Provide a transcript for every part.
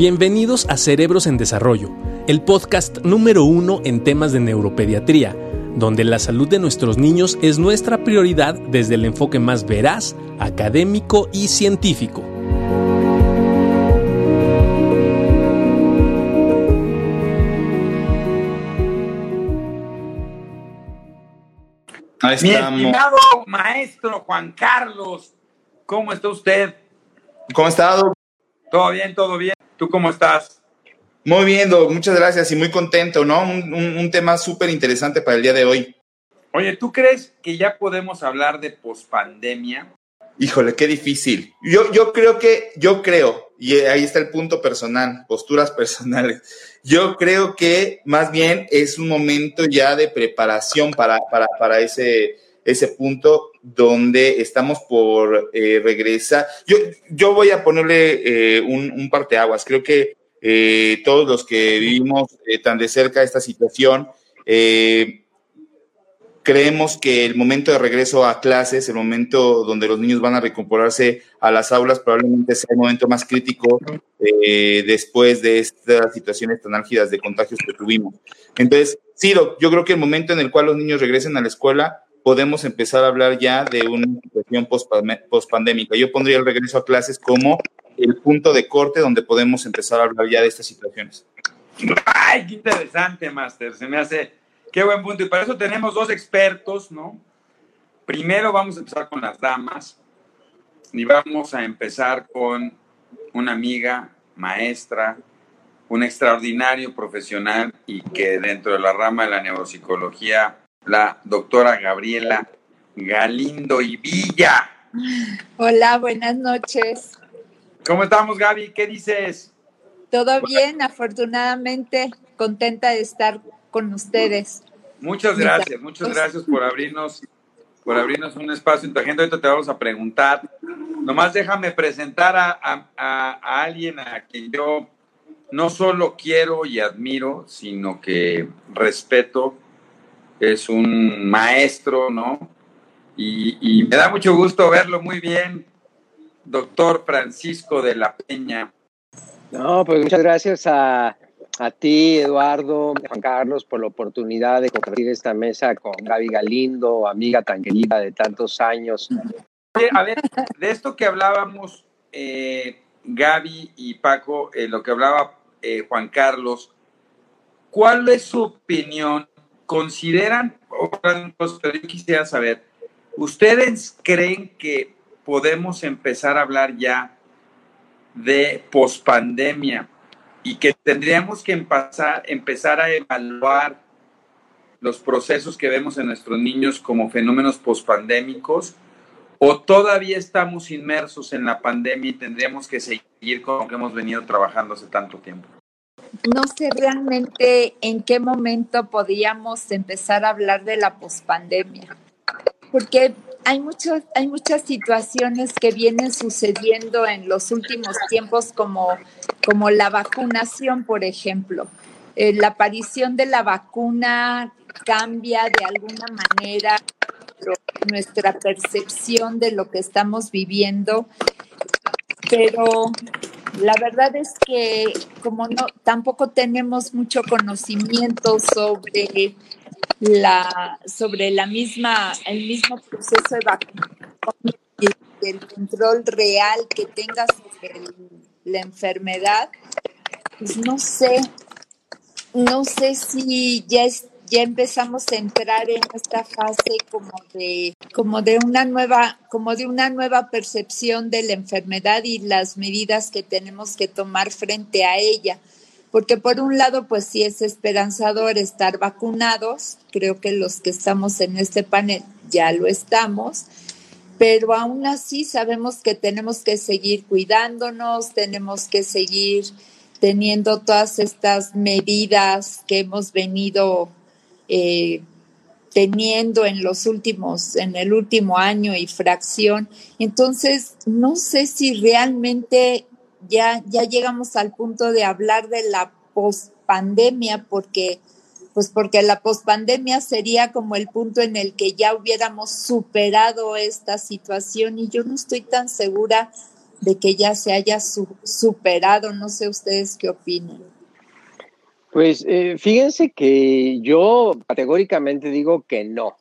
Bienvenidos a Cerebros en Desarrollo, el podcast número uno en temas de neuropediatría, donde la salud de nuestros niños es nuestra prioridad desde el enfoque más veraz, académico y científico. Mi estimado maestro Juan Carlos, ¿cómo está usted? ¿Cómo estado? Todo bien, todo bien. ¿Tú cómo estás? Muy bien, muchas gracias y muy contento, ¿no? Un, tema súper interesante para el día de hoy. Oye, ¿tú crees que ya podemos hablar de pospandemia? Híjole, qué difícil. Yo, yo creo que, yo creo, y ahí está el punto personal, posturas personales. Yo creo que más bien es un momento ya de preparación para, para, para ese, ese punto donde estamos por eh, regresar. Yo, yo voy a ponerle eh, un, un parteaguas. Creo que eh, todos los que vivimos tan de cerca esta situación, creemos que el momento de regreso a clases, el momento donde los niños van a recuperarse a las aulas, probablemente sea el momento más crítico después de estas situaciones tan álgidas de contagios que tuvimos. Entonces, sí, yo creo que el momento en el cual los niños regresen a la escuela podemos empezar a hablar ya de una situación post-pandémica. Yo pondría el regreso a clases como el punto de corte donde podemos empezar a hablar ya de estas situaciones. ¡Ay, qué interesante, Master! Se me hace, qué buen punto. Y para eso tenemos dos expertos, ¿no? Primero vamos a empezar con las damas y vamos a empezar con una amiga, maestra, un extraordinario profesional y que dentro de la rama de la neuropsicología la doctora Gabriela Galindo y Villa. Hola, buenas noches. ¿Cómo estamos, Gaby? ¿Qué dices? Todo bien, afortunadamente, contenta de estar con ustedes. Muchas gracias, muchas gracias por abrirnos, por abrirnos un espacio en tu agenda. Ahorita te vamos a preguntar. Nomás déjame presentar a, a alguien a quien yo no solo quiero y admiro, sino que respeto es un maestro, ¿no? Y, me da mucho gusto verlo muy bien, doctor Francisco de la Peña. No, pues muchas gracias a, ti, Eduardo, Juan Carlos, por la oportunidad de compartir esta mesa con Gaby Galindo, amiga tan querida de tantos años. A ver, de esto que hablábamos, eh, Gaby y Paco, eh, lo que hablaba eh, Juan Carlos, ¿cuál es su opinión consideran, pero yo quisiera saber, ¿ustedes creen que podemos empezar a hablar ya de pospandemia y que tendríamos que empezar, empezar a evaluar los procesos que vemos en nuestros niños como fenómenos pospandémicos? ¿O todavía estamos inmersos en la pandemia y tendríamos que seguir con lo que hemos venido trabajando hace tanto tiempo? No sé realmente en qué momento podíamos empezar a hablar de la pospandemia, porque hay, hay muchas situaciones que vienen sucediendo en los últimos tiempos, como, como la vacunación, por ejemplo. Eh, la aparición de la vacuna cambia de alguna manera nuestra percepción de lo que estamos viviendo, pero la verdad es que como no tampoco tenemos mucho conocimiento sobre la sobre la misma el mismo proceso de vacunación y el control real que tenga sobre la enfermedad, pues no sé, no sé si ya es ya empezamos a entrar en esta fase como de, como de una nueva, como de una nueva percepción de la enfermedad y las medidas que tenemos que tomar frente a ella. Porque por un lado, pues sí es esperanzador estar vacunados, creo que los que estamos en este panel ya lo estamos, pero aún así sabemos que tenemos que seguir cuidándonos, tenemos que seguir teniendo todas estas medidas que hemos venido eh, teniendo en los últimos, en el último año y fracción. Entonces, no sé si realmente ya, ya llegamos al punto de hablar de la pospandemia, porque, pues porque la pospandemia sería como el punto en el que ya hubiéramos superado esta situación y yo no estoy tan segura de que ya se haya superado. No sé ustedes qué opinan. Pues eh, fíjense que yo categóricamente digo que no.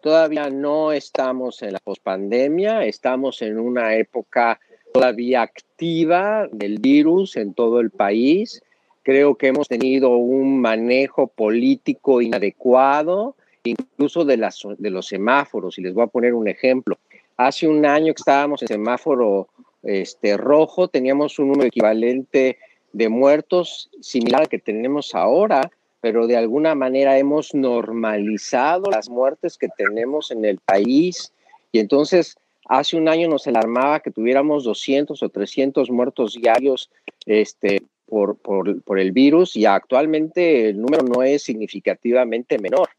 Todavía no estamos en la pospandemia, estamos en una época todavía activa del virus en todo el país. Creo que hemos tenido un manejo político inadecuado, incluso de, las, de los semáforos. Y les voy a poner un ejemplo. Hace un año que estábamos en semáforo este, rojo, teníamos un número equivalente de muertos similar al que tenemos ahora, pero de alguna manera hemos normalizado las muertes que tenemos en el país. Y entonces, hace un año nos alarmaba que tuviéramos 200 o 300 muertos diarios este, por, por, por el virus y actualmente el número no es significativamente menor.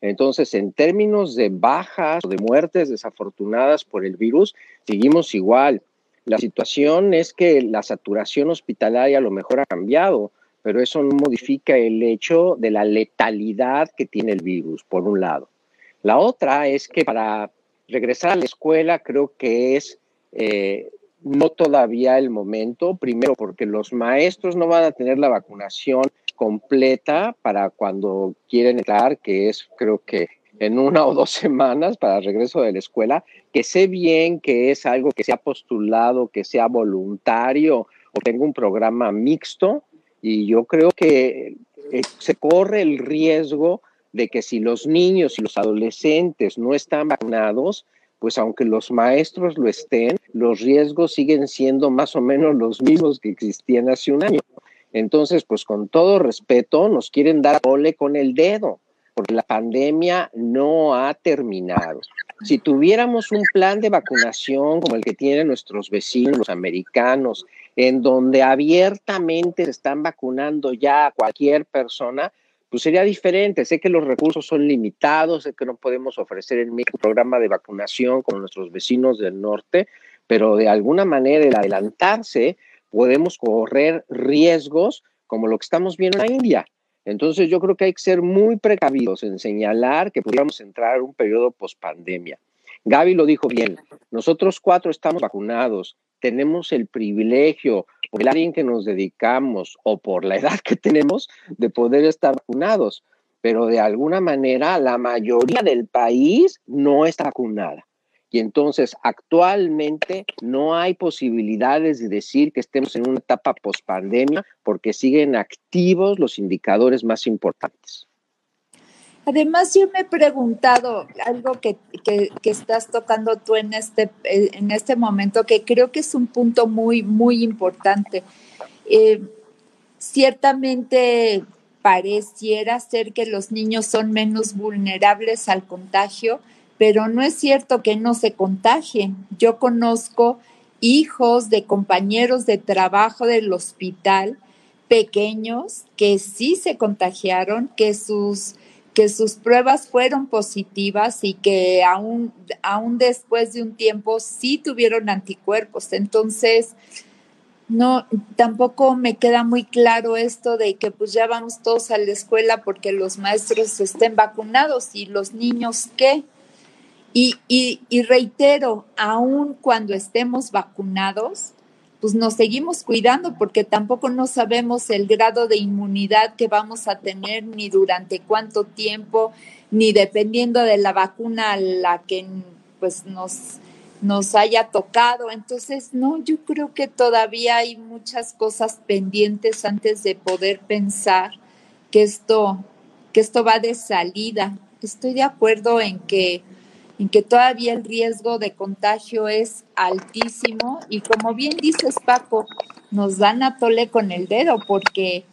Entonces, en términos de bajas o de muertes desafortunadas por el virus, seguimos igual. La situación es que la saturación hospitalaria a lo mejor ha cambiado, pero eso no modifica el hecho de la letalidad que tiene el virus, por un lado. La otra es que para regresar a la escuela creo que es eh, no todavía el momento, primero porque los maestros no van a tener la vacunación completa para cuando quieren entrar, que es creo que en una o dos semanas para el regreso de la escuela, que sé bien que es algo que se ha postulado, que sea voluntario o tenga un programa mixto, y yo creo que eh, se corre el riesgo de que si los niños y los adolescentes no están vacunados, pues aunque los maestros lo estén, los riesgos siguen siendo más o menos los mismos que existían hace un año. Entonces, pues con todo respeto, nos quieren dar ole con el dedo, porque la pandemia no ha terminado. Si tuviéramos un plan de vacunación como el que tienen nuestros vecinos, los americanos, en donde abiertamente se están vacunando ya a cualquier persona, pues sería diferente. Sé que los recursos son limitados, sé que no podemos ofrecer el mismo programa de vacunación con nuestros vecinos del norte, pero de alguna manera el adelantarse podemos correr riesgos como lo que estamos viendo en la India. Entonces yo creo que hay que ser muy precavidos en señalar que podríamos entrar en un periodo pospandemia. Gaby lo dijo bien, nosotros cuatro estamos vacunados, tenemos el privilegio, por el área en que nos dedicamos o por la edad que tenemos, de poder estar vacunados, pero de alguna manera la mayoría del país no está vacunada. Y entonces actualmente no hay posibilidades de decir que estemos en una etapa pospandemia porque siguen activos los indicadores más importantes. Además, yo me he preguntado algo que, estás tocando tú en este, en este momento, que creo que es un punto muy, muy importante. Eh, ciertamente pareciera ser que los niños son menos vulnerables al contagio, pero no es cierto que no se contagien. Yo conozco hijos de compañeros de trabajo del hospital pequeños que sí se contagiaron, que sus que sus pruebas fueron positivas y que aún, aún después de un tiempo sí tuvieron anticuerpos. Entonces, no, tampoco me queda muy claro esto de que pues ya vamos todos a la escuela porque los maestros estén vacunados y los niños qué. Y, y, y reitero, aún cuando estemos vacunados, pues nos seguimos cuidando porque tampoco no sabemos el grado de inmunidad que vamos a tener ni durante cuánto tiempo, ni dependiendo de la vacuna a la que pues nos, nos haya tocado. Entonces, no, yo creo que todavía hay muchas cosas pendientes antes de poder pensar que esto, que esto va de salida. Estoy de acuerdo en que en que todavía el riesgo de contagio es altísimo y como bien dices Paco, nos dan a tole con el dedo porque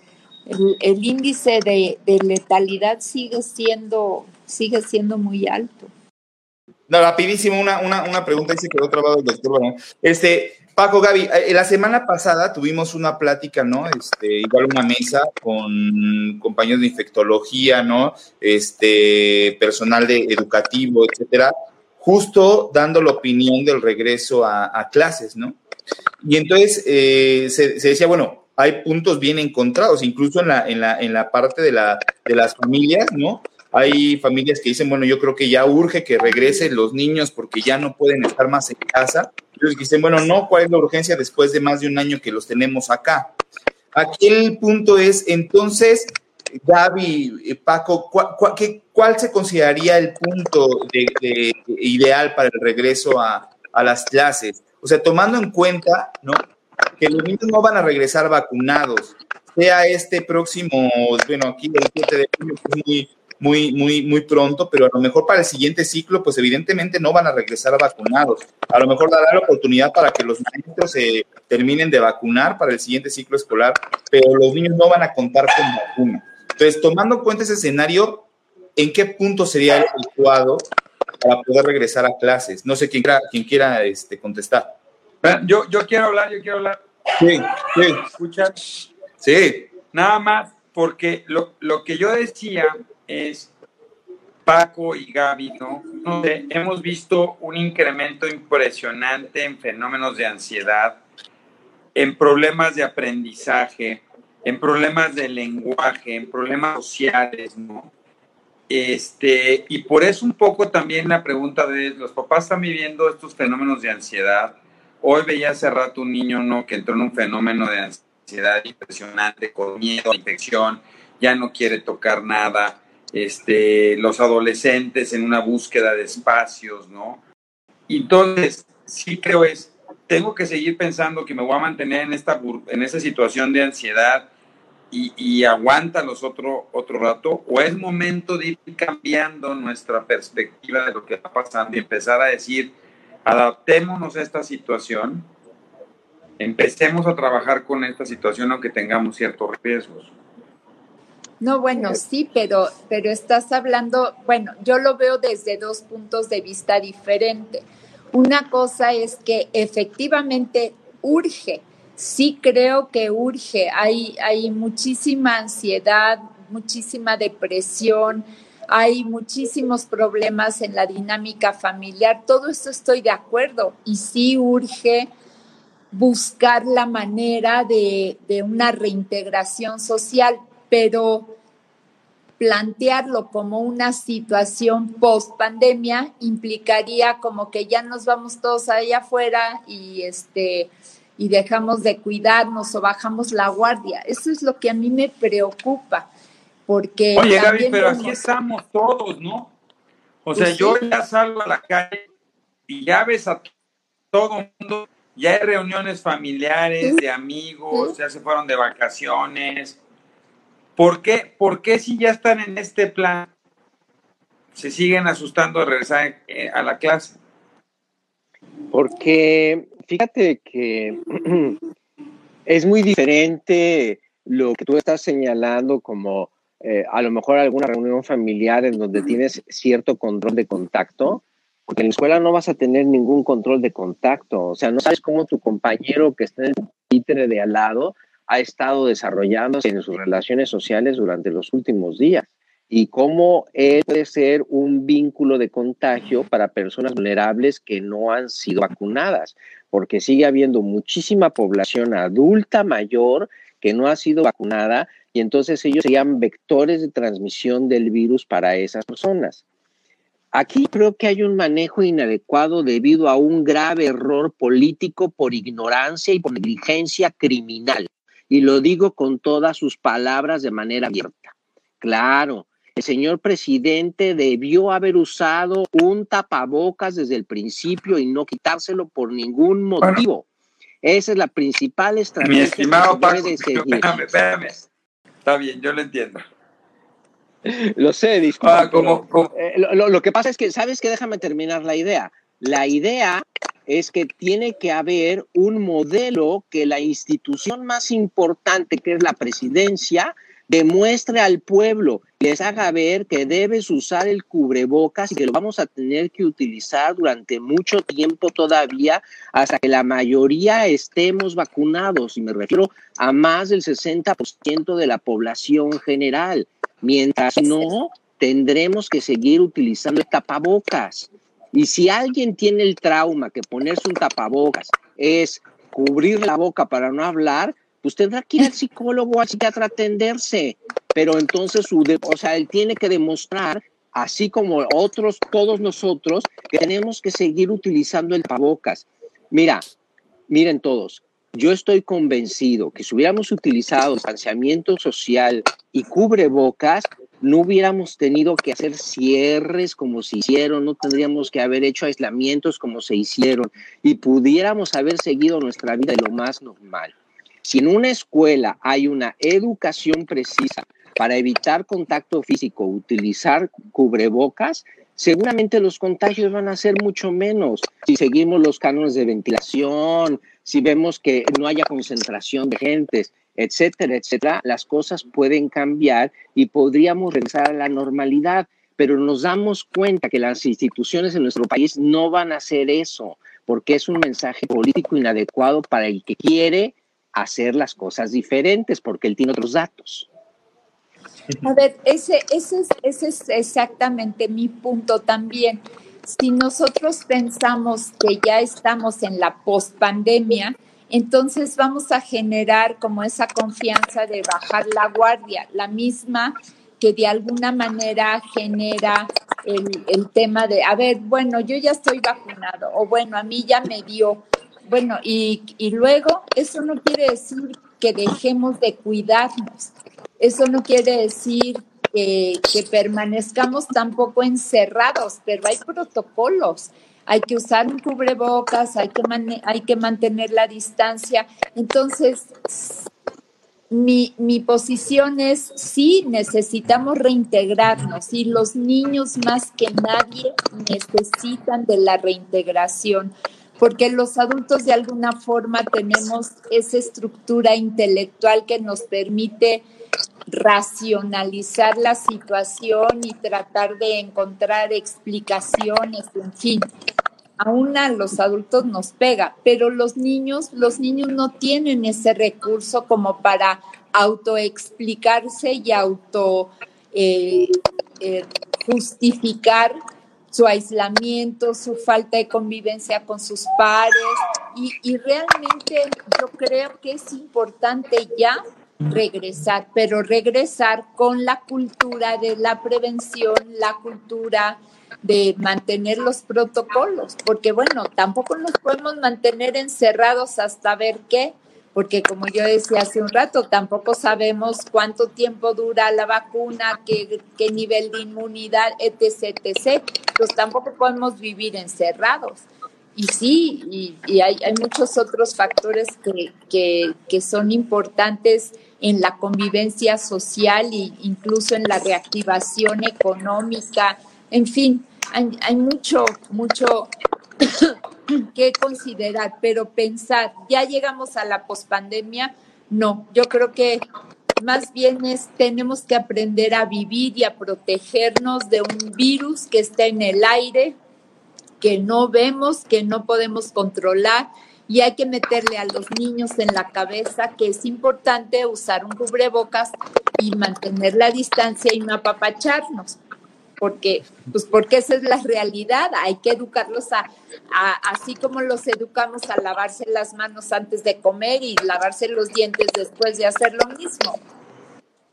el, índice de, letalidad sigue siendo, sigue siendo muy alto. No, rapidísimo, una, una, una pregunta y se quedó trabado el doctor. Este, Paco, Gaby, eh, la semana pasada tuvimos una plática, ¿no? Este, igual una mesa con compañeros de infectología, ¿no? Este, personal de educativo, etcétera, justo dando la opinión del regreso a, clases, ¿no? Y entonces eh, se, decía, bueno, hay puntos bien encontrados, incluso en la, en la, en la parte de, la, de las familias, ¿no? Hay familias que dicen, bueno, yo creo que ya urge que regresen los niños porque ya no pueden estar más en casa. Entonces dicen, bueno, no, ¿cuál es la urgencia después de más de un año que los tenemos acá? Aquí el punto es, entonces, Gaby, eh, Paco, ¿cuál, se consideraría el punto ideal para el regreso a, a, las clases? O sea, tomando en cuenta, ¿no? Que los niños no van a regresar vacunados, sea este próximo, bueno, aquí el 7 de junio, es muy, muy, muy, muy pronto, pero a lo mejor para el siguiente ciclo, pues evidentemente no van a regresar vacunados. A lo mejor dará la oportunidad para que los maestros se terminen de vacunar para el siguiente ciclo escolar, pero los niños no van a contar con vacuna. Entonces, tomando en cuenta ese escenario, ¿en qué punto sería el adecuado para poder regresar a clases? No sé quién quiera, quién quiera este, contestar. Yo, yo quiero hablar, yo quiero hablar. Sí, sí. ¿Escuchar? Sí. Nada más, porque lo, lo que yo decía es Paco y Gaby, ¿no? hemos visto un incremento impresionante en fenómenos de ansiedad, en problemas de aprendizaje, en problemas de lenguaje, en problemas sociales, ¿no? Este, y por eso un poco también la pregunta de los papás están viviendo estos fenómenos de ansiedad. Hoy veía hace rato un niño, ¿no? Que entró en un fenómeno de ansiedad impresionante, con miedo, infección, ya no quiere tocar nada este, los adolescentes en una búsqueda de espacios, ¿no? Entonces, sí creo es, tengo que seguir pensando que me voy a mantener en esta, en esa situación de ansiedad y, y aguántalos otro, otro rato, o es momento de ir cambiando nuestra perspectiva de lo que está pasando y empezar a decir, adaptémonos a esta situación, empecemos a trabajar con esta situación aunque tengamos ciertos riesgos. No, bueno, sí, pero, pero estás hablando, bueno, yo lo veo desde dos puntos de vista diferentes. Una cosa es que efectivamente urge, sí creo que urge, hay, hay muchísima ansiedad, muchísima depresión, hay muchísimos problemas en la dinámica familiar, todo esto estoy de acuerdo y sí urge buscar la manera de, de una reintegración social, pero plantearlo como una situación post pandemia implicaría como que ya nos vamos todos allá afuera y este y dejamos de cuidarnos o bajamos la guardia. Eso es lo que a mí me preocupa, porque Oye, Gaby, pero aquí estamos todos, ¿no? O sea, yo ya salgo a la calle y ya ves a todo el mundo, ya hay reuniones familiares, de amigos, ya se fueron de vacaciones, ¿Por qué, ¿Por qué si ya están en este plan se siguen asustando de regresar eh, a la clase? Porque fíjate que es muy diferente lo que tú estás señalando como eh, a lo mejor alguna reunión familiar en donde tienes cierto control de contacto, porque en la escuela no vas a tener ningún control de contacto, o sea, no sabes cómo tu compañero que está en el títere de al lado ha estado desarrollándose en sus relaciones sociales durante los últimos días y cómo puede ser un vínculo de contagio para personas vulnerables que no han sido vacunadas, porque sigue habiendo muchísima población adulta mayor que no ha sido vacunada y entonces ellos serían vectores de transmisión del virus para esas personas. Aquí creo que hay un manejo inadecuado debido a un grave error político por ignorancia y por negligencia criminal y lo digo con todas sus palabras de manera abierta. Claro, el señor presidente debió haber usado un tapabocas desde el principio y no quitárselo por ningún motivo. Esa es la principal estrategia. Mi estimado Paco, espérame, espérame. Está bien, yo lo entiendo. Lo sé, disculpa. Ah, como, eh, lo, lo, que pasa es que, ¿sabes qué? Déjame terminar la idea. La idea es que tiene que haber un modelo que la institución más importante, que es la presidencia, demuestre al pueblo, les haga ver que debes usar el cubrebocas y que lo vamos a tener que utilizar durante mucho tiempo todavía hasta que la mayoría estemos vacunados. Y me refiero a más del 60% de la población general. Mientras no, tendremos que seguir utilizando tapabocas. Y si alguien tiene el trauma que ponerse un tapabocas es cubrir la boca para no hablar, pues tendrá que ir al psicólogo o al psiquiatra a atenderse. Pero entonces, su o sea, él tiene que demostrar, así como otros, todos nosotros, que tenemos que seguir utilizando el pabocas. Mira, miren todos, yo estoy convencido que si hubiéramos utilizado distanciamiento social y cubrebocas, no hubiéramos tenido que hacer cierres como se hicieron, no tendríamos que haber hecho aislamientos como se hicieron y pudiéramos haber seguido nuestra vida de lo más normal. Si en una escuela hay una educación precisa para evitar contacto físico, utilizar cubrebocas, seguramente los contagios van a ser mucho menos. Si seguimos los cánones de ventilación, si vemos que no haya concentración de gentes, etcétera, etcétera, las cosas pueden cambiar y podríamos regresar a la normalidad, pero nos damos cuenta que las instituciones en nuestro país no van a hacer eso, porque es un mensaje político inadecuado para el que quiere hacer las cosas diferentes, porque él tiene otros datos. A ver, ese, ese, es, ese es exactamente mi punto también. Si nosotros pensamos que ya estamos en la pospandemia, entonces vamos a generar como esa confianza de bajar la guardia, la misma que de alguna manera genera el, el, tema de, a ver, bueno, yo ya estoy vacunado, o bueno, a mí ya me dio, bueno, y, y luego eso no quiere decir que dejemos de cuidarnos, eso no quiere decir que, permanezcamos tampoco encerrados, pero hay protocolos. Hay que usar un cubrebocas, hay que, hay que mantener la distancia. Entonces, mi, mi, posición es sí, necesitamos reintegrarnos y los niños más que nadie necesitan de la reintegración porque los adultos de alguna forma tenemos esa estructura intelectual que nos permite racionalizar la situación y tratar de encontrar explicaciones, en fin. Aún a los adultos nos pega, pero los niños, los niños no tienen ese recurso como para autoexplicarse y auto eh, eh, justificar su aislamiento, su falta de convivencia con sus pares y, y realmente yo creo que es importante ya regresar, pero regresar con la cultura de la prevención, la cultura de mantener los protocolos, porque bueno, tampoco nos podemos mantener encerrados hasta ver qué, porque como yo decía hace un rato, tampoco sabemos cuánto tiempo dura la vacuna, qué, nivel de inmunidad, etc., etc. Pues tampoco podemos vivir encerrados. Y sí, y, hay, muchos otros factores que, que, son importantes en la convivencia social e incluso en la reactivación económica. En fin, hay, hay mucho, mucho que considerar, pero pensar, ya llegamos a la pospandemia, no, yo creo que más bien es, tenemos que aprender a vivir y a protegernos de un virus que está en el aire, que no vemos, que no podemos controlar y hay que meterle a los niños en la cabeza que es importante usar un cubrebocas y mantener la distancia y no apapacharnos. Porque, pues porque esa es la realidad, hay que educarlos a, a, así como los educamos a lavarse las manos antes de comer y lavarse los dientes después de hacer lo mismo.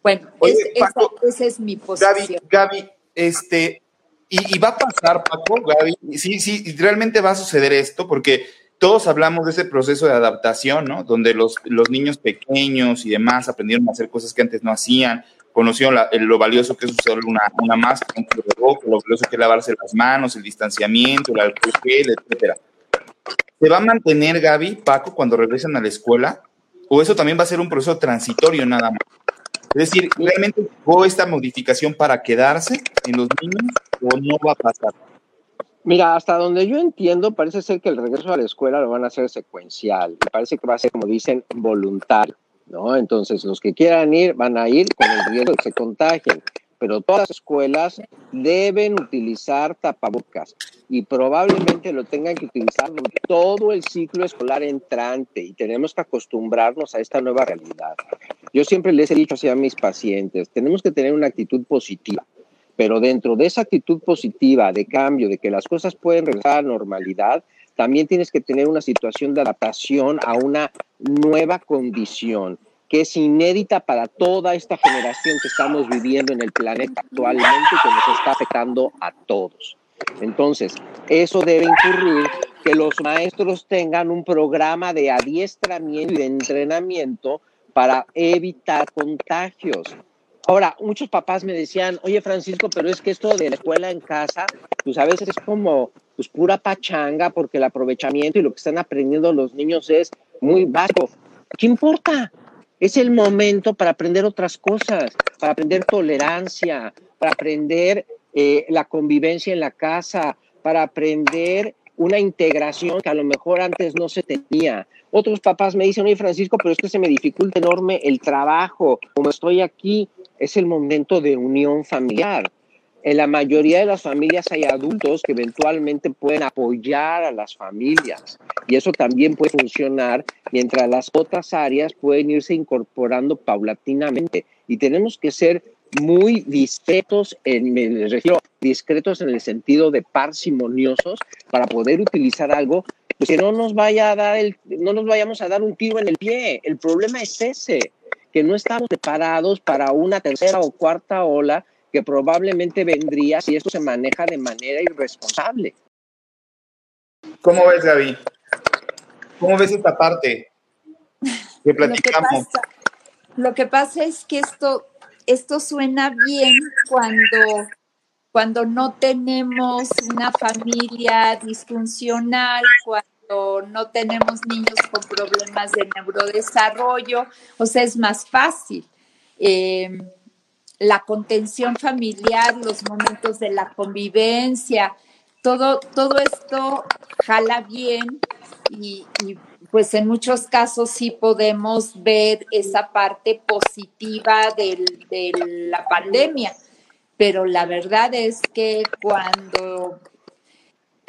Bueno, Oye, es, Paco, esa, esa, es mi posición. Gaby, Gaby este, y, y, va a pasar, Paco, Gaby, sí, sí, realmente va a suceder esto, porque todos hablamos de ese proceso de adaptación, ¿no? Donde los, los niños pequeños y demás aprendieron a hacer cosas que antes no hacían, conocieron lo valioso que es usar una, una máscara, un cubrebocas, lo valioso que es lavarse las manos, el distanciamiento, el alcohol gel, etcétera. ¿Se va a mantener, Gaby, Paco, cuando regresen a la escuela? ¿O eso también va a ser un proceso transitorio nada más? Es decir, ¿realmente llegó esta modificación para quedarse en los niños o no va a pasar? Mira, hasta donde yo entiendo, parece ser que el regreso a la escuela lo van a hacer secuencial. Parece que va a ser, como dicen, voluntario, ¿no? Entonces, los que quieran ir van a ir con el riesgo de que se contagien. Pero todas las escuelas deben utilizar tapabocas y probablemente lo tengan que utilizar todo el ciclo escolar entrante y tenemos que acostumbrarnos a esta nueva realidad. Yo siempre les he dicho así a mis pacientes, tenemos que tener una actitud positiva pero dentro de esa actitud positiva de cambio, de que las cosas pueden regresar a normalidad, también tienes que tener una situación de adaptación a una nueva condición. que es inédita para toda esta generación que estamos viviendo en el planeta actualmente y que nos está afectando a todos. Entonces, eso debe incurrir que los maestros tengan un programa de adiestramiento y de entrenamiento para evitar contagios. Ahora, muchos papás me decían, oye Francisco, pero es que esto de la escuela en casa, pues a veces es como pues pura pachanga porque el aprovechamiento y lo que están aprendiendo los niños es muy bajo. ¿Qué importa? Es el momento para aprender otras cosas, para aprender tolerancia, para aprender eh, la convivencia en la casa, para aprender una integración que a lo mejor antes no se tenía. Otros papás me dicen, oye Francisco, pero es que se me dificulta enorme el trabajo. Como estoy aquí, es el momento de unión familiar. En la mayoría de las familias hay adultos que eventualmente pueden apoyar a las familias y eso también puede funcionar mientras las otras áreas pueden irse incorporando paulatinamente y tenemos que ser muy discretos, en, me refiero discretos en el sentido de parsimoniosos para poder utilizar algo pues que no nos vaya a dar no nos vayamos a dar un tiro en el pie. El problema es ese, que no estamos preparados para una tercera o cuarta ola que probablemente vendría si esto se maneja de manera irresponsable. ¿Cómo ves, Gaby? ¿Cómo ves esta parte que platicamos? Lo que pasa, es que esto, esto suena bien cuando, cuando no tenemos una familia disfuncional, cuando no tenemos niños con problemas de neurodesarrollo, o sea, es más fácil. Eh, la contención familiar, los momentos de la convivencia, todo, todo esto jala bien y, pues en muchos casos sí podemos ver esa parte positiva de la pandemia, pero la verdad es que cuando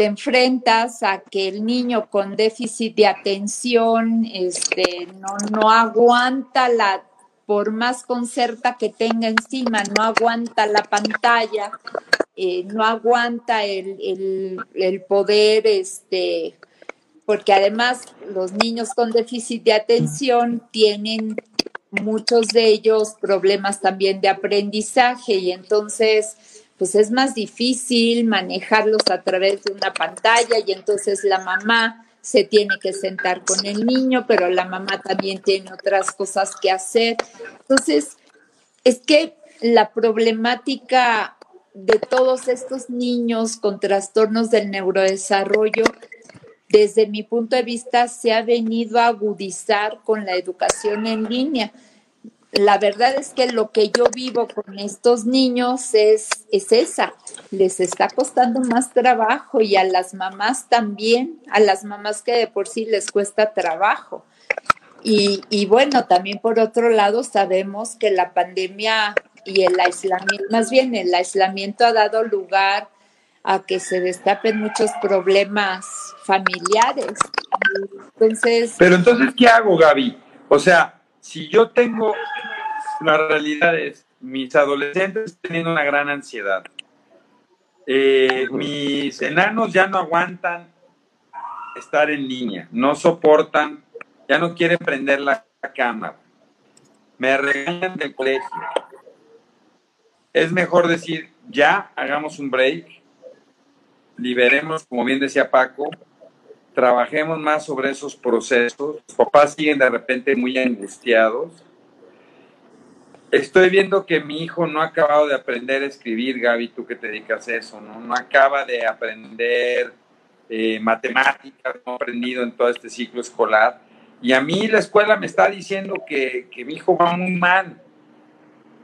te enfrentas a que el niño con déficit de atención este, no, no aguanta la por más concerta que tenga encima, no aguanta la pantalla, eh, no aguanta el, el, poder, este, porque además los niños con déficit de atención tienen muchos de ellos problemas también de aprendizaje y entonces pues es más difícil manejarlos a través de una pantalla y entonces la mamá se tiene que sentar con el niño, pero la mamá también tiene otras cosas que hacer. Entonces, es que la problemática de todos estos niños con trastornos del neurodesarrollo, desde mi punto de vista, se ha venido a agudizar con la educación en línea la verdad es que lo que yo vivo con estos niños es, es esa, les está costando más trabajo y a las mamás también, a las mamás que de por sí les cuesta trabajo. Y, y bueno, también por otro lado sabemos que la pandemia y el aislamiento, más bien el aislamiento ha dado lugar a que se destapen muchos problemas familiares. Entonces... Pero entonces, ¿qué hago, Gaby? O sea, si yo tengo, la realidad es, mis adolescentes teniendo una gran ansiedad, eh, mis enanos ya no aguantan estar en línea, no soportan, ya no quieren prender la cámara, me regañan del colegio. Es mejor decir, ya hagamos un break, liberemos, como bien decía Paco, trabajemos más sobre esos procesos. Los papás siguen de repente muy angustiados. Estoy viendo que mi hijo no ha acabado de aprender a escribir, Gaby, tú que te dedicas a eso, ¿no? No acaba de aprender eh, matemáticas, no ha aprendido en todo este ciclo escolar. Y a mí la escuela me está diciendo que, que mi hijo va muy mal.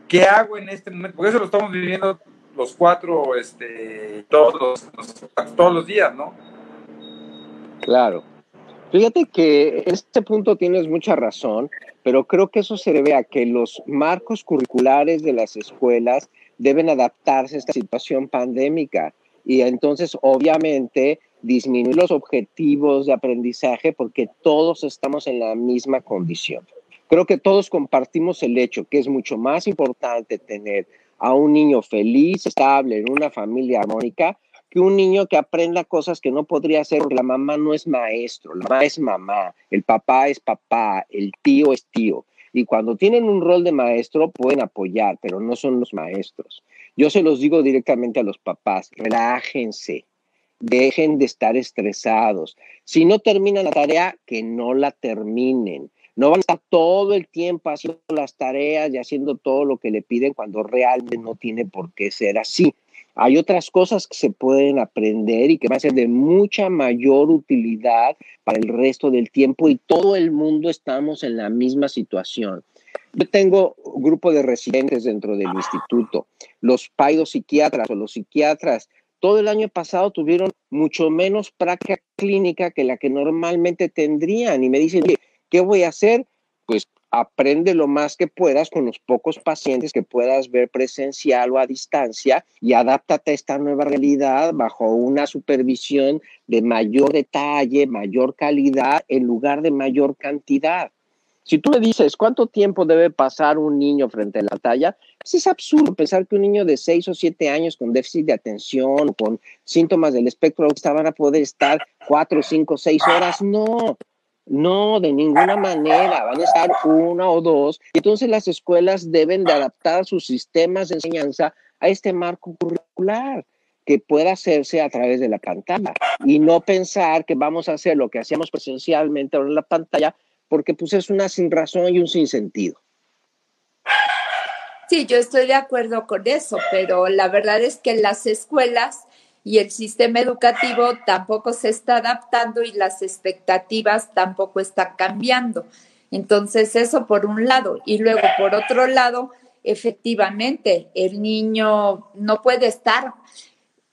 ¿Qué hago en este momento? Porque eso lo estamos viviendo los cuatro, este, todos, todos los días, ¿no? Claro. Fíjate que este punto tienes mucha razón, pero creo que eso se debe a que los marcos curriculares de las escuelas deben adaptarse a esta situación pandémica y entonces obviamente disminuir los objetivos de aprendizaje porque todos estamos en la misma condición. Creo que todos compartimos el hecho que es mucho más importante tener a un niño feliz, estable, en una familia armónica, que un niño que aprenda cosas que no podría hacer porque la mamá no es maestro, la mamá es mamá, el papá es papá, el tío es tío. y cuando tienen un rol de maestro pueden apoyar, pero no son los maestros. Yo se los digo directamente a los papás, relájense, dejen de estar estresados. Si no terminan la tarea, que no la terminen. No van a estar todo el tiempo haciendo las tareas y haciendo todo lo que le piden cuando realmente no tiene por qué ser así. Hay otras cosas que se pueden aprender y que van a ser de mucha mayor utilidad para el resto del tiempo y todo el mundo estamos en la misma situación. Yo tengo un grupo de residentes dentro del instituto. Los psiquiatras o los psiquiatras todo el año pasado tuvieron mucho menos práctica clínica que la que normalmente tendrían y me dicen, ¿qué voy a hacer? Pues aprende lo más que puedas con los pocos pacientes que puedas ver presencial o a distancia y adáptate a esta nueva realidad bajo una supervisión de mayor detalle, mayor calidad en lugar de mayor cantidad. Si tú le dices cuánto tiempo debe pasar un niño frente a la talla, pues es absurdo pensar que un niño de 6 o 7 años con déficit de atención, con síntomas del espectro autista van a poder estar 4, 5, 6 horas. No, no, de ninguna manera. Van a estar una o dos. Entonces las escuelas deben de adaptar sus sistemas de enseñanza a este marco curricular que pueda hacerse a través de la pantalla y no pensar que vamos a hacer lo que hacíamos presencialmente ahora en la pantalla porque pues es una sin razón y un sin sentido. Sí, yo estoy de acuerdo con eso, pero la verdad es que las escuelas y el sistema educativo tampoco se está adaptando y las expectativas tampoco están cambiando. Entonces, eso por un lado. Y luego, por otro lado, efectivamente, el niño no puede estar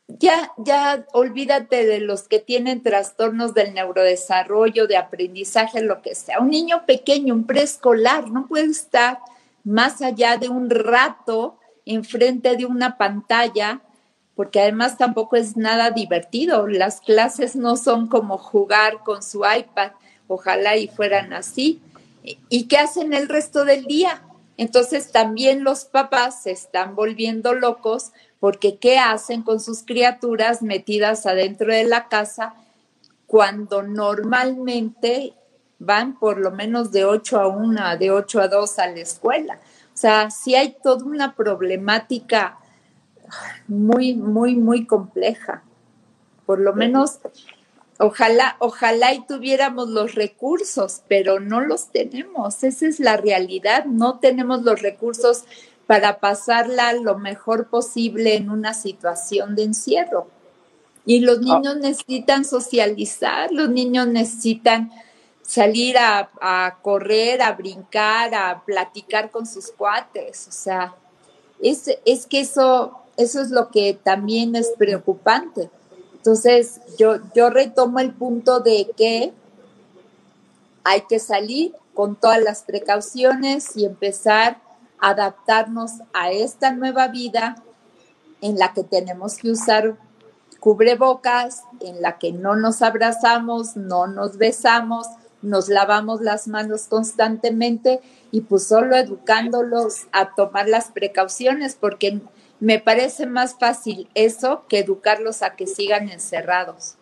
ya, ya olvídate de los que tienen trastornos del neurodesarrollo, de aprendizaje, lo que sea. Un niño pequeño, un preescolar, no puede estar más allá de un rato enfrente de una pantalla, porque además tampoco es nada divertido. Las clases no son como jugar con su iPad, ojalá y fueran así. ¿Y qué hacen el resto del día? Entonces también los papás se están volviendo locos porque ¿qué hacen con sus criaturas metidas adentro de la casa cuando normalmente van por lo menos de 8 a 1, de 8 a 2 a la escuela? O sea, sí hay toda una problemática muy, muy, muy compleja. Por lo menos Ojalá, ojalá y tuviéramos los recursos, pero no los tenemos. Esa es la realidad. No tenemos los recursos para pasarla lo mejor posible en una situación de encierro. Y los ah. niños necesitan socializar, los niños necesitan salir a, a, correr, a brincar, a platicar con sus cuates. O sea, es, es que eso, eso es lo que también es preocupante. Entonces, yo, yo retomo el punto de que hay que salir con todas las precauciones y empezar a adaptarnos a esta nueva vida en la que tenemos que usar cubrebocas, en la que no nos abrazamos, no nos besamos, nos lavamos las manos constantemente y pues solo educándolos a tomar las precauciones, porque me parece más fácil eso que educarlos a que sigan encerrados.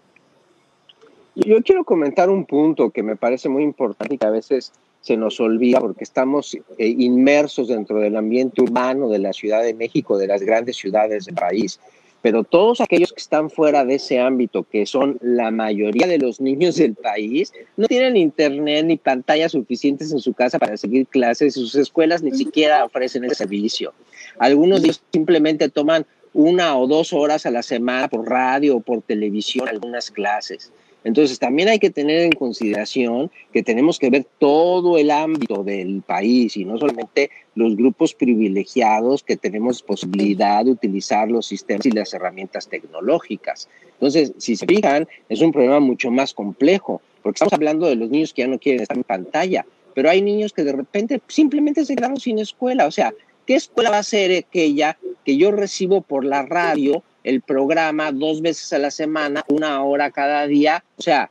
Yo quiero comentar un punto que me parece muy importante y que a veces se nos olvida porque estamos eh, inmersos dentro del ambiente urbano de la Ciudad de México, de las grandes ciudades del país pero todos aquellos que están fuera de ese ámbito, que son la mayoría de los niños del país, no tienen internet ni pantallas suficientes en su casa para seguir clases, sus escuelas ni siquiera ofrecen el servicio. Algunos de ellos simplemente toman una o dos horas a la semana por radio o por televisión algunas clases. Entonces, también hay que tener en consideración que tenemos que ver todo el ámbito del país y no solamente los grupos privilegiados que tenemos posibilidad de utilizar los sistemas y las herramientas tecnológicas. Entonces, si se fijan, es un problema mucho más complejo, porque estamos hablando de los niños que ya no quieren estar en pantalla, pero hay niños que de repente simplemente se quedaron sin escuela. O sea, ¿qué escuela va a ser aquella que yo recibo por la radio el programa dos veces a la semana, una hora cada día. O sea,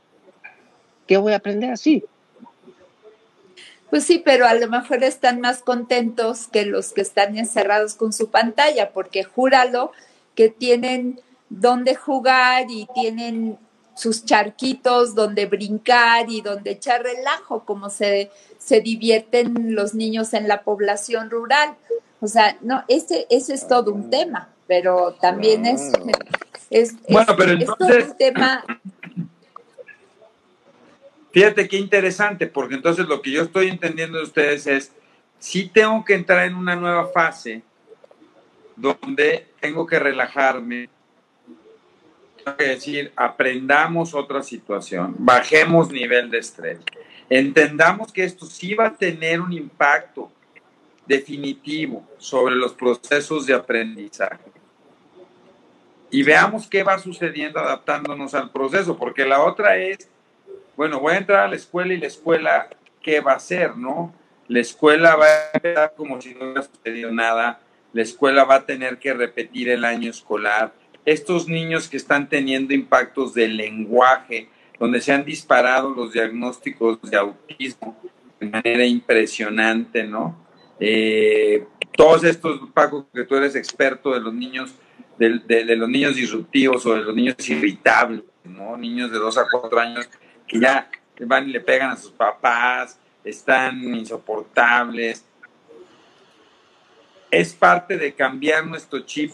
¿qué voy a aprender así? Pues sí, pero a lo mejor están más contentos que los que están encerrados con su pantalla, porque júralo que tienen dónde jugar y tienen sus charquitos donde brincar y donde echar relajo, como se, se divierten los niños en la población rural. O sea, no, ese, ese es todo un tema, pero también es, es, bueno, pero entonces, un tema. Fíjate qué interesante, porque entonces lo que yo estoy entendiendo de ustedes es, si tengo que entrar en una nueva fase donde tengo que relajarme, que decir, aprendamos otra situación, bajemos nivel de estrés, entendamos que esto sí va a tener un impacto definitivo sobre los procesos de aprendizaje. Y veamos qué va sucediendo adaptándonos al proceso, porque la otra es, bueno, voy a entrar a la escuela y la escuela, ¿qué va a hacer, no? La escuela va a empezar como si no hubiera sucedido nada, la escuela va a tener que repetir el año escolar. Estos niños que están teniendo impactos del lenguaje, donde se han disparado los diagnósticos de autismo de manera impresionante, ¿no? Eh, todos estos, Paco, que tú eres experto de los niños, de, los niños disruptivos o de los niños irritables, ¿no? Niños de 2 a 4 años que ya van y le pegan a sus papás, están insoportables. Es parte de cambiar nuestro chip.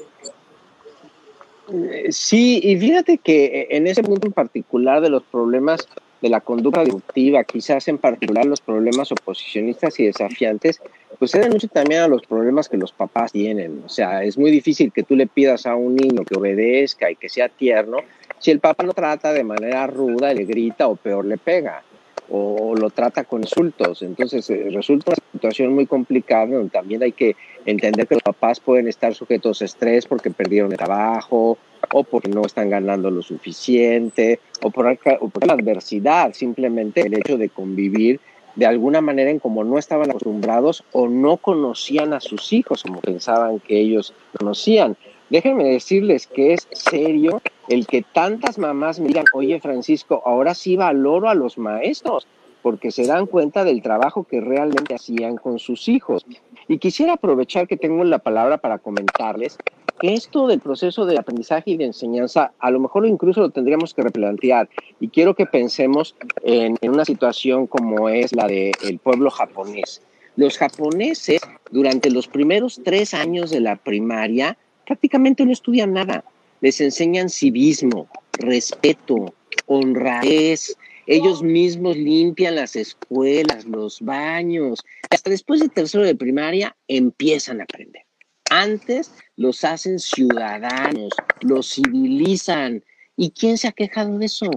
Eh, sí, y fíjate que en ese punto en particular de los problemas de la conducta disruptiva, quizás en particular los problemas oposicionistas y desafiantes, pues se mucho también a los problemas que los papás tienen. O sea, es muy difícil que tú le pidas a un niño que obedezca y que sea tierno si el papá lo trata de manera ruda, le grita o peor le pega o lo trata con insultos. Entonces eh, resulta una situación muy complicada donde también hay que entender que los papás pueden estar sujetos a estrés porque perdieron el trabajo o porque no están ganando lo suficiente o por, o por la adversidad, simplemente el hecho de convivir de alguna manera en como no estaban acostumbrados o no conocían a sus hijos como pensaban que ellos conocían. Déjenme decirles que es serio el que tantas mamás me digan, oye Francisco, ahora sí valoro a los maestros, porque se dan cuenta del trabajo que realmente hacían con sus hijos. Y quisiera aprovechar que tengo la palabra para comentarles que esto del proceso de aprendizaje y de enseñanza, a lo mejor incluso lo tendríamos que replantear. Y quiero que pensemos en, una situación como es la del pueblo japonés. Los japoneses, durante los primeros tres años de la primaria, prácticamente no estudian nada. Les enseñan civismo, respeto, honradez. Ellos mismos limpian las escuelas, los baños. Hasta después de tercero de primaria empiezan a aprender. Antes los hacen ciudadanos, los civilizan. ¿Y quién se ha quejado de eso?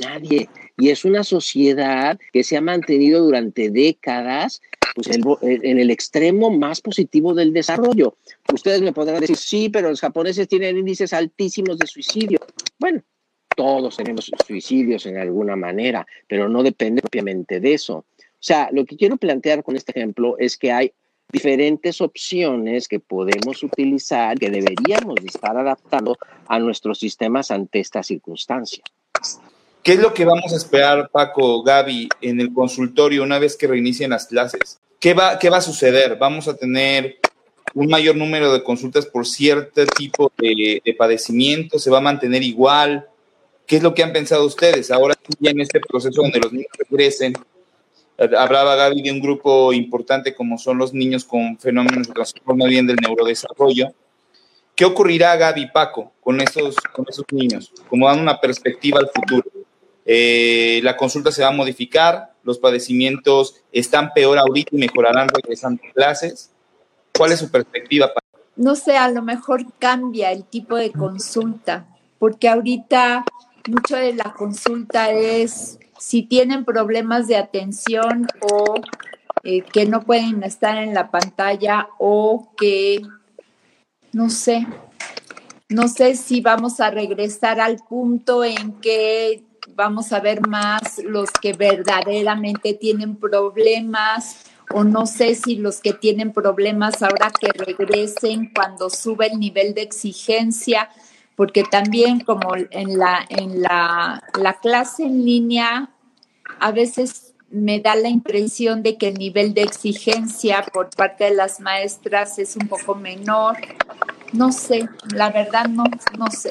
Nadie. Y es una sociedad que se ha mantenido durante décadas pues, en el extremo más positivo del desarrollo. Ustedes me podrán decir, sí, pero los japoneses tienen índices altísimos de suicidio. Bueno, todos tenemos suicidios en alguna manera, pero no depende propiamente de eso. O sea, lo que quiero plantear con este ejemplo es que hay diferentes opciones que podemos utilizar, que deberíamos estar adaptando a nuestros sistemas ante esta circunstancia. ¿Qué es lo que vamos a esperar, Paco, Gaby, en el consultorio una vez que reinicien las clases? ¿Qué va, qué va a suceder? ¿Vamos a tener un mayor número de consultas por cierto tipo de, padecimiento? ¿Se va a mantener igual? ¿Qué es lo que han pensado ustedes? Ahora ya en este proceso donde los niños regresen, hablaba Gaby de un grupo importante como son los niños con fenómenos de trastorno bien del neurodesarrollo. ¿Qué ocurrirá, Gaby Paco, con esos, con esos niños? Como dan una perspectiva al futuro. Eh, la consulta se va a modificar, los padecimientos están peor ahorita y mejorarán regresando a clases. ¿Cuál es su perspectiva? No sé, a lo mejor cambia el tipo de consulta, porque ahorita mucho de la consulta es si tienen problemas de atención o eh, que no pueden estar en la pantalla o que, no sé, no sé si vamos a regresar al punto en que vamos a ver más los que verdaderamente tienen problemas o no sé si los que tienen problemas ahora que regresen cuando sube el nivel de exigencia, porque también como en la, en la, la clase en línea a veces me da la impresión de que el nivel de exigencia por parte de las maestras es un poco menor. No sé, la verdad no, no sé.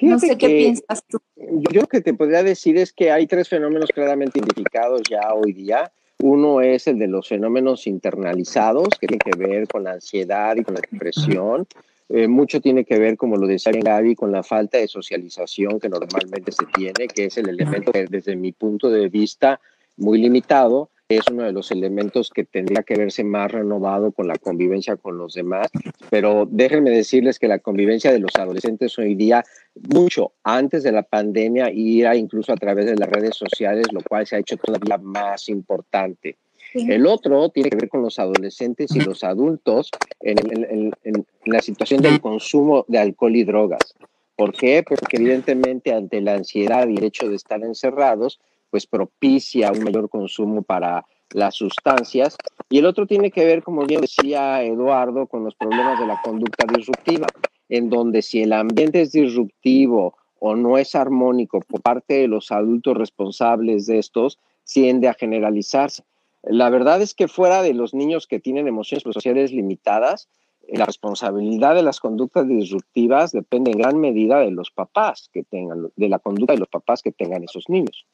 No sé qué piensas tú. Yo lo que te podría decir es que hay tres fenómenos claramente identificados ya hoy día. Uno es el de los fenómenos internalizados, que tienen que ver con la ansiedad y con la depresión. Eh, mucho tiene que ver, como lo decía Gaby, con la falta de socialización que normalmente se tiene, que es el elemento que desde mi punto de vista muy limitado es uno de los elementos que tendría que verse más renovado con la convivencia con los demás. Pero déjenme decirles que la convivencia de los adolescentes hoy día, mucho antes de la pandemia, irá incluso a través de las redes sociales, lo cual se ha hecho todavía más importante. El otro tiene que ver con los adolescentes y los adultos en, en, la situación del consumo de alcohol y drogas. ¿Por qué? Porque evidentemente ante la ansiedad y el hecho de estar encerrados, pues propicia un mayor consumo para las sustancias. Y el otro tiene que ver, como bien decía Eduardo, con los problemas de la conducta disruptiva, en donde si el ambiente es disruptivo o no es armónico por parte de los adultos responsables de estos, tiende a generalizarse. La verdad es que fuera de los niños que tienen emociones sociales limitadas, la responsabilidad de las conductas disruptivas depende en gran medida de los papás que tengan, de la conducta de los papás que tengan esos niños.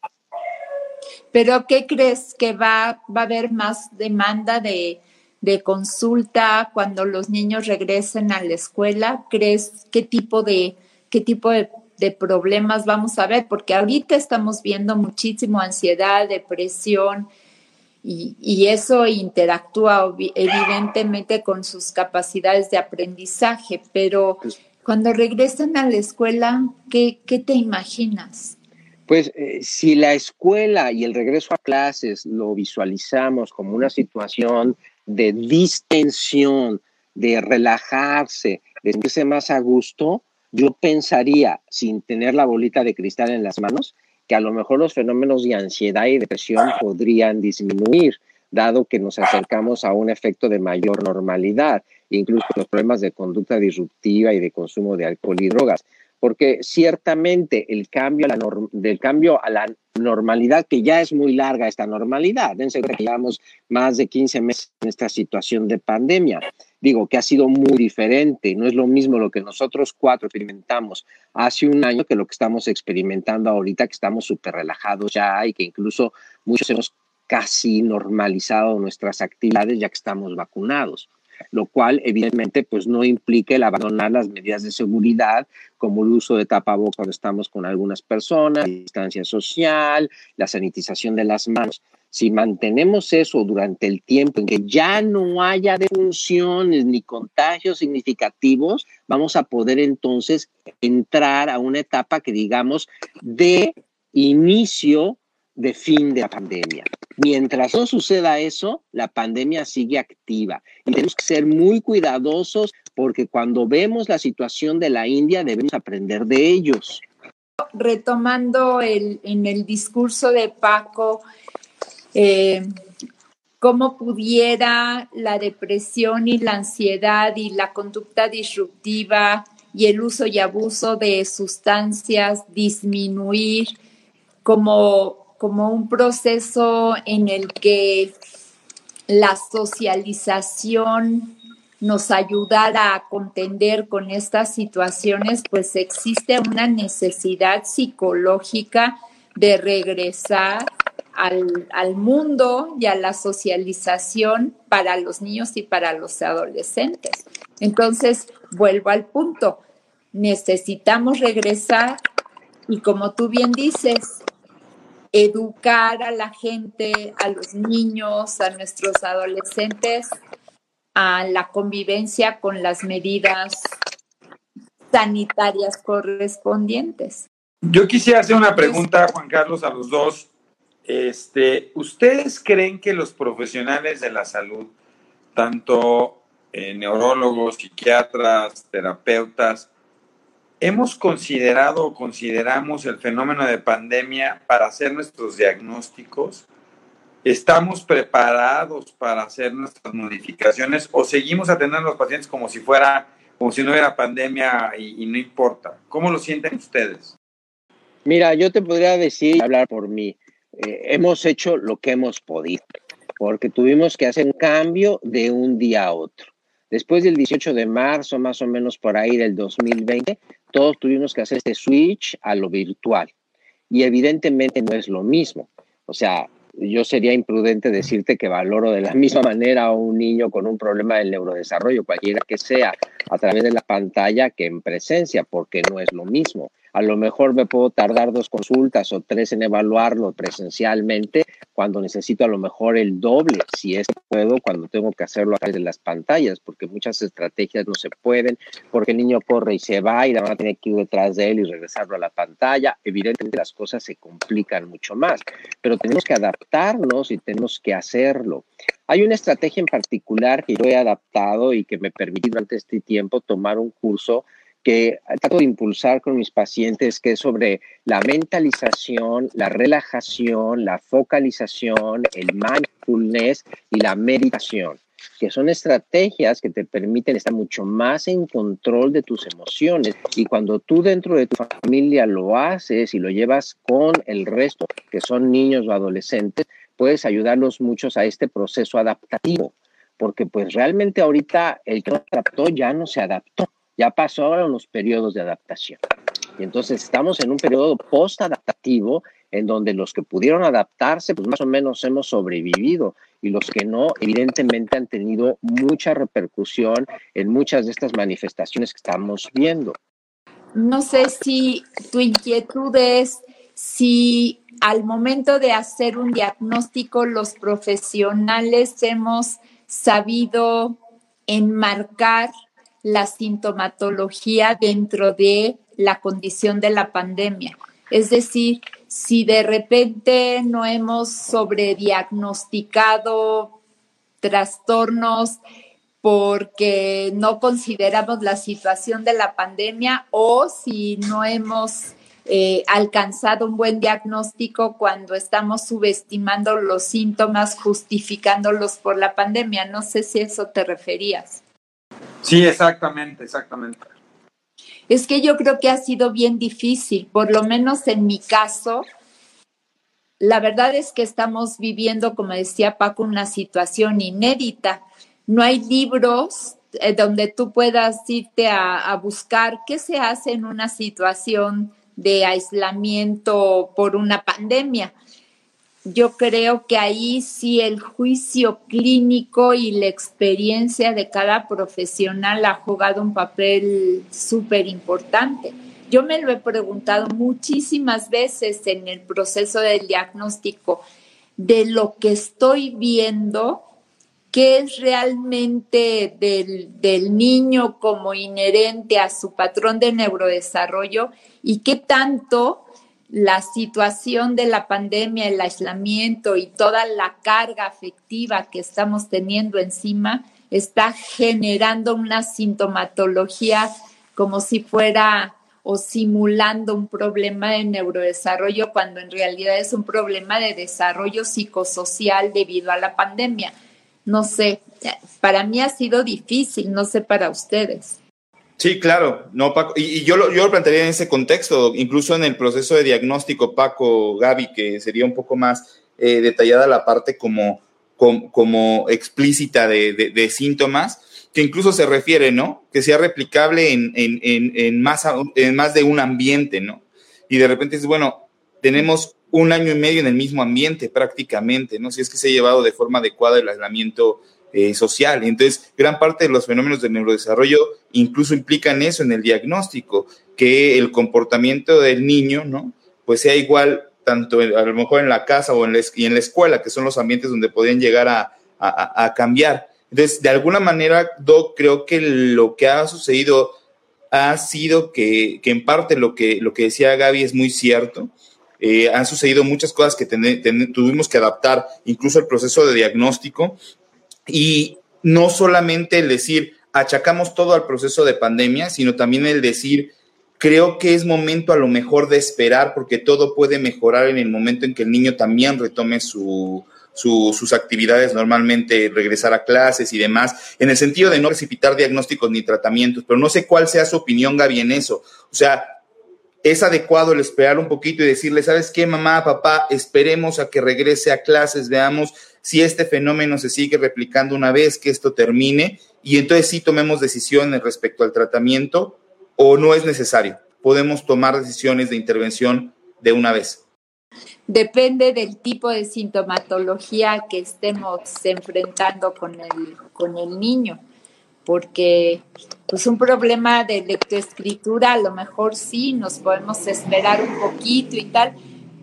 Pero ¿qué crees que va, va a haber más demanda de, consulta cuando los niños regresen a la escuela? ¿Crees qué tipo de, qué tipo de, problemas vamos a ver? Porque ahorita estamos viendo muchísimo ansiedad, depresión, y, y, eso interactúa evidentemente con sus capacidades de aprendizaje, pero pues cuando regresen a la escuela, ¿qué, qué te imaginas? Pues eh, si la escuela y el regreso a clases lo visualizamos como una situación de distensión, de relajarse, de sentirse más a gusto, yo pensaría, sin tener la bolita de cristal en las manos, que a lo mejor los fenómenos de ansiedad y depresión podrían disminuir, dado que nos acercamos a un efecto de mayor normalidad, incluso los problemas de conducta disruptiva y de consumo de alcohol y drogas porque ciertamente el cambio, a la del cambio a la normalidad, que ya es muy larga esta normalidad, dense que llevamos más de 15 meses en esta situación de pandemia, digo que ha sido muy diferente, no es lo mismo lo que nosotros cuatro experimentamos hace un año que lo que estamos experimentando ahorita, que estamos súper relajados ya y que incluso muchos hemos casi normalizado nuestras actividades ya que estamos vacunados lo cual evidentemente pues no implica el abandonar las medidas de seguridad como el uso de tapabocas cuando estamos con algunas personas, la distancia social, la sanitización de las manos. Si mantenemos eso durante el tiempo en que ya no haya defunciones ni contagios significativos, vamos a poder entonces entrar a una etapa que digamos de inicio de fin de la pandemia. Mientras no suceda eso, la pandemia sigue activa y tenemos que ser muy cuidadosos porque cuando vemos la situación de la India debemos aprender de ellos. Retomando el, en el discurso de Paco, eh, cómo pudiera la depresión y la ansiedad y la conducta disruptiva y el uso y abuso de sustancias disminuir como como un proceso en el que la socialización nos ayudara a contender con estas situaciones, pues existe una necesidad psicológica de regresar al, al, mundo y a la socialización para los niños y para los adolescentes. Entonces, vuelvo al punto, necesitamos regresar y como tú bien dices, educar a la gente, a los niños, a nuestros adolescentes, a la convivencia con las medidas sanitarias correspondientes. Yo quisiera hacer una pregunta, Juan Carlos, a los dos. Este, ¿Ustedes creen que los profesionales de la salud, tanto eh, neurólogos, psiquiatras, terapeutas, ¿Hemos considerado o consideramos el fenómeno de pandemia para hacer nuestros diagnósticos? ¿Estamos preparados para hacer nuestras modificaciones o seguimos atendiendo a los pacientes como si fuera, como si no hubiera pandemia y, no importa? ¿Cómo lo sienten ustedes? Mira, yo te podría decir, hablar por mí, eh, hemos hecho lo que hemos podido, porque tuvimos que hacer un cambio de un día a otro Después del 18 de marzo, más o menos por ahí del 2020, todos tuvimos que hacer este switch a lo virtual. Y evidentemente no es lo mismo. O sea, yo sería imprudente decirte que valoro de la misma manera a un niño con un problema del neurodesarrollo, cualquiera que sea, a través de la pantalla que en presencia, porque no es lo mismo. A lo mejor me puedo tardar dos consultas o tres en evaluarlo presencialmente cuando necesito a lo mejor el doble, si es que puedo, cuando tengo que hacerlo a través de las pantallas, porque muchas estrategias no se pueden, porque el niño corre y se va y la mamá tiene que ir detrás de él y regresarlo a la pantalla. Evidentemente las cosas se complican mucho más, pero tenemos que adaptarnos y tenemos que hacerlo. Hay una estrategia en particular que yo he adaptado y que me permitió durante este tiempo tomar un curso que trato de impulsar con mis pacientes, que es sobre la mentalización, la relajación, la focalización, el mindfulness y la meditación, que son estrategias que te permiten estar mucho más en control de tus emociones. Y cuando tú dentro de tu familia lo haces y lo llevas con el resto, que son niños o adolescentes, puedes ayudarlos muchos a este proceso adaptativo, porque pues realmente ahorita el que no adaptó ya no se adaptó ya pasó ahora unos periodos de adaptación. Y entonces estamos en un periodo post-adaptativo en donde los que pudieron adaptarse, pues más o menos hemos sobrevivido y los que no, evidentemente han tenido mucha repercusión en muchas de estas manifestaciones que estamos viendo. No sé si tu inquietud es si al momento de hacer un diagnóstico los profesionales hemos sabido enmarcar la sintomatología dentro de la condición de la pandemia. Es decir, si de repente no hemos sobrediagnosticado trastornos porque no consideramos la situación de la pandemia o si no hemos eh, alcanzado un buen diagnóstico cuando estamos subestimando los síntomas, justificándolos por la pandemia. No sé si eso te referías. Sí, exactamente, exactamente. Es que yo creo que ha sido bien difícil, por lo menos en mi caso. La verdad es que estamos viviendo, como decía Paco, una situación inédita. No hay libros eh, donde tú puedas irte a buscar qué se hace en una situación de aislamiento por una pandemia yo creo que ahí sí el juicio clínico y la experiencia de cada profesional ha jugado un papel súper importante. Yo me lo he preguntado muchísimas veces en el proceso del diagnóstico de lo que estoy viendo, qué es realmente del, del niño como inherente a su patrón de neurodesarrollo y qué tanto la situación de la pandemia, el aislamiento y toda la carga afectiva que estamos teniendo encima está generando una sintomatología como si fuera o simulando un problema de neurodesarrollo cuando en realidad es un problema de desarrollo psicosocial debido a la pandemia. No sé, para mí ha sido difícil, no sé para ustedes. Sí, claro, no, Paco, y, yo, lo, yo lo plantearía en ese contexto, incluso en el proceso de diagnóstico, Paco, Gaby, que sería un poco más eh, detallada la parte como, como, explícita de, síntomas, que incluso se refiere, ¿no? Que sea replicable en, en, en, más, en más de un ambiente, ¿no? Y de repente es, bueno, tenemos un año y medio en el mismo ambiente prácticamente, ¿no? Si es que se ha llevado de forma adecuada el aislamiento eh, social. Entonces, gran parte de los fenómenos del neurodesarrollo incluso implican eso en el diagnóstico, que el comportamiento del niño, ¿no? Pues sea igual tanto a lo mejor en la casa o en la, escuela, que son los ambientes donde podrían llegar a, cambiar. Entonces, de alguna manera, Doc, creo que lo que ha sucedido ha sido que, en parte lo que, lo que decía Gaby es muy cierto. Eh, han sucedido muchas cosas que tuvimos que adaptar, incluso el proceso de diagnóstico, y no solamente el decir, achacamos todo al proceso de pandemia, sino también el decir, creo que es momento a lo mejor de esperar porque todo puede mejorar en el momento en que el niño también retome su, sus actividades normalmente, regresar a clases y demás, en el sentido de no precipitar diagnósticos ni tratamientos, pero no sé cuál sea su opinión, Gaby, en eso. O sea, es adecuado el esperar un poquito y decirle, ¿sabes qué, mamá, papá? Esperemos a que regrese a clases, veamos si este fenómeno se sigue replicando una vez que esto termine y entonces sí tomemos decisiones respecto al tratamiento o no es necesario. Podemos tomar decisiones de intervención de una vez. Depende del tipo de sintomatología que estemos enfrentando con el, con el niño, porque pues un problema de lectoescritura a lo mejor sí nos podemos esperar un poquito y tal,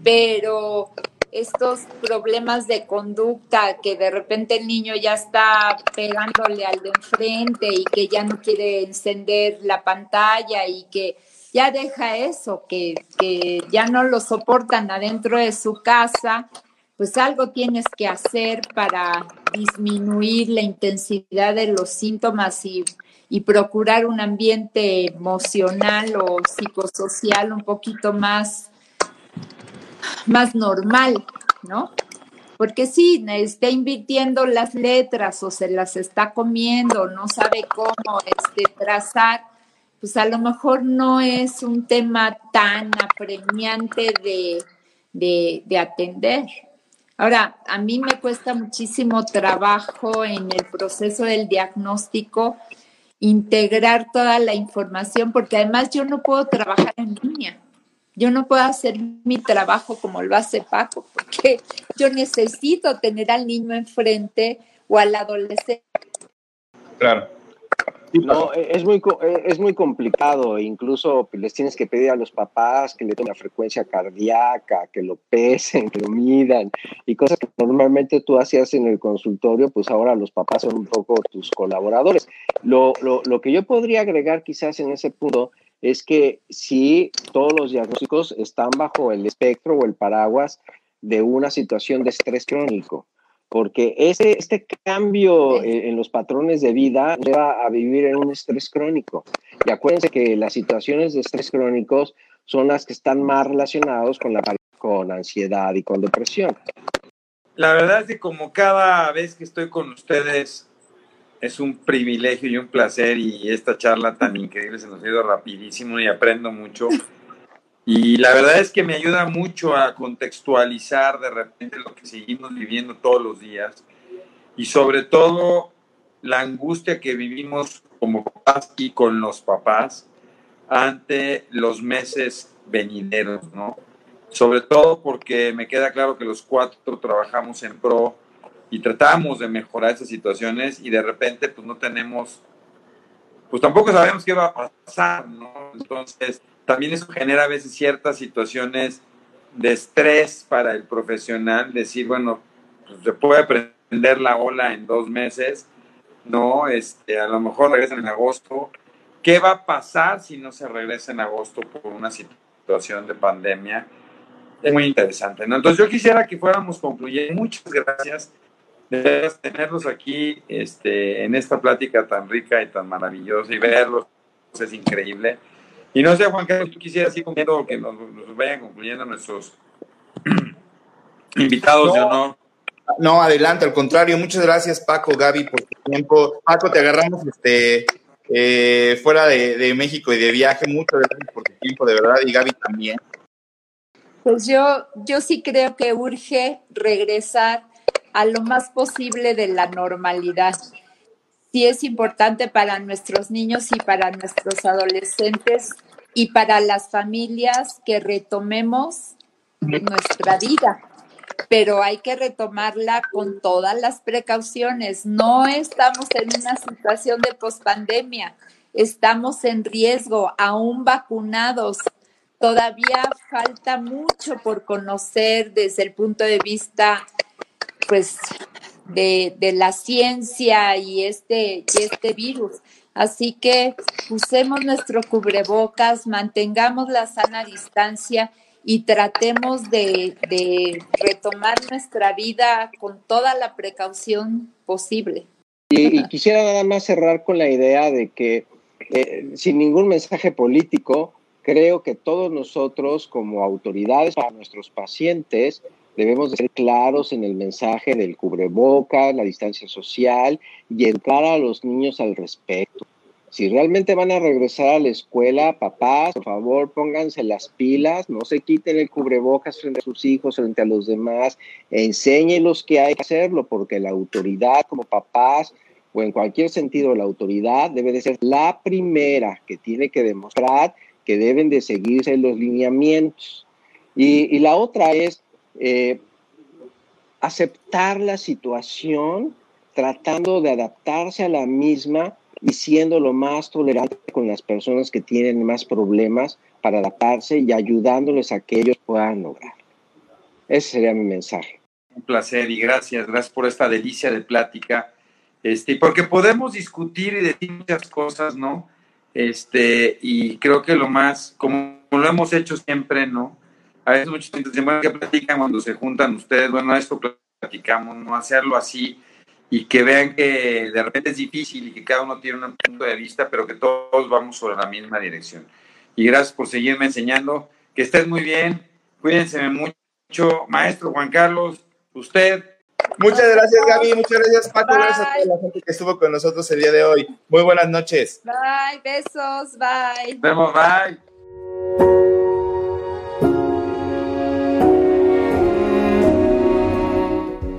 pero estos problemas de conducta que de repente el niño ya está pegándole al de enfrente y que ya no quiere encender la pantalla y que ya deja eso, que, que ya no lo soportan adentro de su casa, pues algo tienes que hacer para disminuir la intensidad de los síntomas y, y procurar un ambiente emocional o psicosocial un poquito más más normal, ¿no? Porque si está invirtiendo las letras o se las está comiendo, no sabe cómo este, trazar, pues a lo mejor no es un tema tan apremiante de, de atender. Ahora, a mí me cuesta muchísimo trabajo en el proceso del diagnóstico integrar toda la información, porque además yo no puedo trabajar en línea. Yo no puedo hacer mi trabajo como lo hace Paco, porque yo necesito tener al niño enfrente o al adolescente. Claro. No, es muy, es muy complicado, incluso les tienes que pedir a los papás que le tomen la frecuencia cardíaca, que lo pesen, que lo midan, y cosas que normalmente tú hacías en el consultorio, pues ahora los papás son un poco tus colaboradores. Lo, lo, lo que yo podría agregar quizás en ese punto es que si todos los diagnósticos están bajo el espectro o el paraguas de una situación de estrés crónico, porque este, este cambio en, los patrones de vida lleva a vivir en un estrés crónico. Y acuérdense que las situaciones de estrés crónicos son las que están más relacionados con la con ansiedad y con depresión. La verdad es que como cada vez que estoy con ustedes es un privilegio y un placer y esta charla tan increíble se nos ha ido rapidísimo y aprendo mucho. Y la verdad es que me ayuda mucho a contextualizar de repente lo que seguimos viviendo todos los días y sobre todo la angustia que vivimos como papás y con los papás ante los meses venideros, ¿no? Sobre todo porque me queda claro que los cuatro trabajamos en pro y tratamos de mejorar esas situaciones y de repente pues no tenemos, pues tampoco sabemos qué va a pasar, ¿no? Entonces también eso genera a veces ciertas situaciones de estrés para el profesional, decir, bueno, pues se puede prender la ola en dos meses, ¿no? Este, a lo mejor regresan en agosto. ¿Qué va a pasar si no se regresa en agosto por una situación de pandemia? Es muy interesante, ¿no? Entonces yo quisiera que fuéramos concluyendo. Muchas gracias de tenerlos aquí este, en esta plática tan rica y tan maravillosa y verlos es increíble. Y no sé, Juan Carlos, tú quisieras ir concluyendo que nos, vayan concluyendo nuestros invitados no, no. No, adelante, al contrario, muchas gracias Paco, Gaby, por tu tiempo. Paco, te agarramos este, eh, fuera de, de, México y de viaje, muchas gracias por tu tiempo, de verdad, y Gaby también. Pues yo, yo sí creo que urge regresar a lo más posible de la normalidad. Sí es importante para nuestros niños y para nuestros adolescentes y para las familias que retomemos nuestra vida, pero hay que retomarla con todas las precauciones. No estamos en una situación de pospandemia, estamos en riesgo, aún vacunados. Todavía falta mucho por conocer desde el punto de vista pues de, la ciencia y este, y este virus. Así que usemos nuestro cubrebocas, mantengamos la sana distancia y tratemos de, retomar nuestra vida con toda la precaución posible. Y, quisiera nada más cerrar con la idea de que eh, sin ningún mensaje político, creo que todos nosotros como autoridades para nuestros pacientes Debemos de ser claros en el mensaje del cubreboca, la distancia social y educar a los niños al respecto. Si realmente van a regresar a la escuela, papás, por favor, pónganse las pilas, no se quiten el cubrebocas frente a sus hijos, frente a los demás, enséñenlos que hay que hacerlo, porque la autoridad como papás o en cualquier sentido la autoridad debe de ser la primera que tiene que demostrar que deben de seguirse los lineamientos. Y, la otra es eh, aceptar la situación tratando de adaptarse a la misma y siendo lo más tolerante con las personas que tienen más problemas para adaptarse y ayudándoles a que ellos puedan lograr. Ese sería mi mensaje. Un placer y gracias, gracias por esta delicia de plática. Este, porque podemos discutir y decir muchas cosas, ¿no? Este, y creo que lo más, como lo hemos hecho siempre, ¿no? A veces muchos dicen, bueno, ¿qué platican cuando se juntan ustedes? Bueno, esto platicamos, no hacerlo así y que vean que de repente es difícil y que cada uno tiene un punto de vista, pero que todos vamos sobre la misma dirección. Y gracias por seguirme enseñando. Que estés muy bien. Cuídense mucho. Maestro Juan Carlos, usted Muchas gracias, Gaby. Muchas gracias, Paco. Gracias a toda la gente que estuvo con nosotros el día de hoy. Muy buenas noches. Bye, besos, bye. Nos vemos, bye.